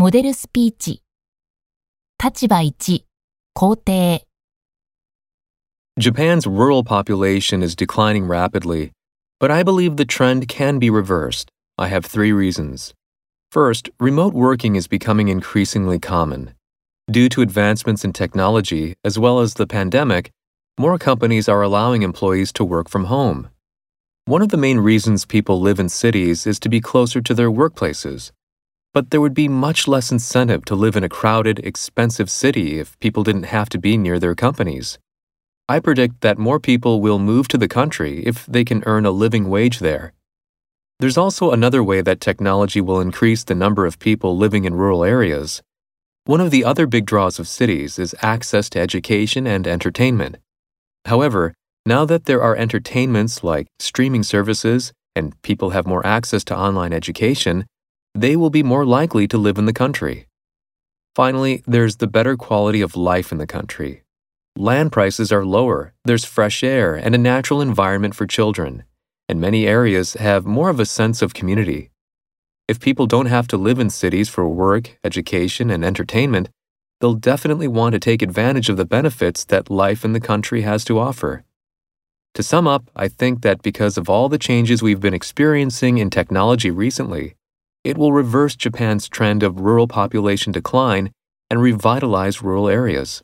モデルスピーチ。立場1、肯定。 Japan's rural population is declining rapidly, but I believe the trend can be reversed. I have three reasons. First, remote working is becoming increasingly common. Due to advancements in technology, as well as the pandemic, more companies are allowing employees to work from home. One of the main reasons people live in cities is to be closer to their workplaces. But there would be much less incentive to live in a crowded, expensive city if people didn't have to be near their companies. I predict that more people will move to the country if they can earn a living wage there. There's also another way that technology will increase the number of people living in rural areas. One of the other big draws of cities is access to education and entertainment. However, now that there are entertainments like streaming services and people have more access to online education, they will be more likely to live in the country. Finally, there's the better quality of life in the country. Land prices are lower, there's fresh air and a natural environment for children, and many areas have more of a sense of community. If people don't have to live in cities for work, education, and entertainment, they'll definitely want to take advantage of the benefits that life in the country has to offer. To sum up, I think that because of all the changes we've been experiencing in technology recently, it will reverse Japan's trend of rural population decline and revitalize rural areas.